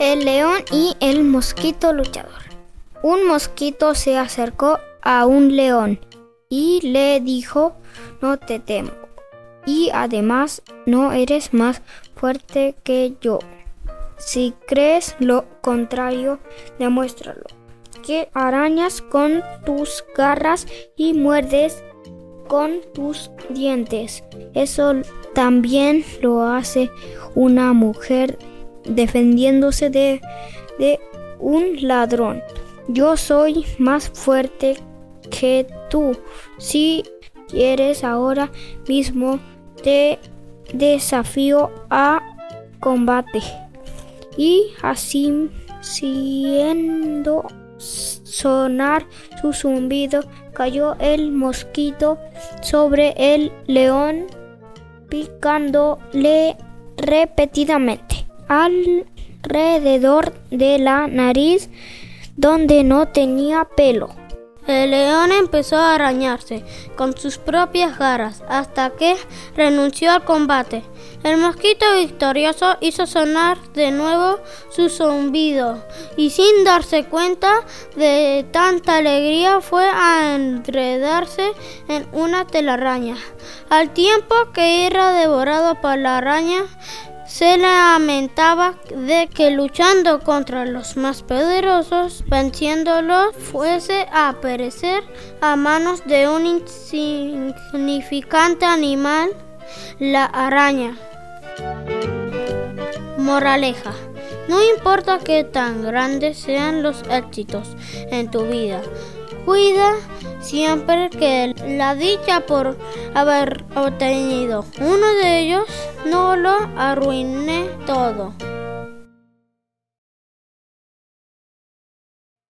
El león y el mosquito luchador. Un mosquito se acercó a un león y le dijo, no te temo. Y además no eres más fuerte que yo. Si crees lo contrario, demuéstralo. Que arañas con tus garras y muerdes con tus dientes. Eso también lo hace una mujer defendiéndose de, de un ladrón. Yo soy más fuerte que tú. Si quieres ahora mismo te desafío a combate. Y así siendo sonar su zumbido, cayó el mosquito sobre el león, picándole repetidamente alrededor de la nariz donde no tenía pelo. El león empezó a arañarse con sus propias garras hasta que renunció al combate. El mosquito victorioso hizo sonar de nuevo su zumbido y sin darse cuenta de tanta alegría fue a enredarse en una telaraña. Al tiempo que era devorado por la araña, se lamentaba de que luchando contra los más poderosos, venciéndolos, fuese a perecer a manos de un insignificante animal, la araña. Moraleja. No importa qué tan grandes sean los éxitos en tu vida, cuida siempre que la dicha por haber obtenido uno de ellos no lo arruine todo.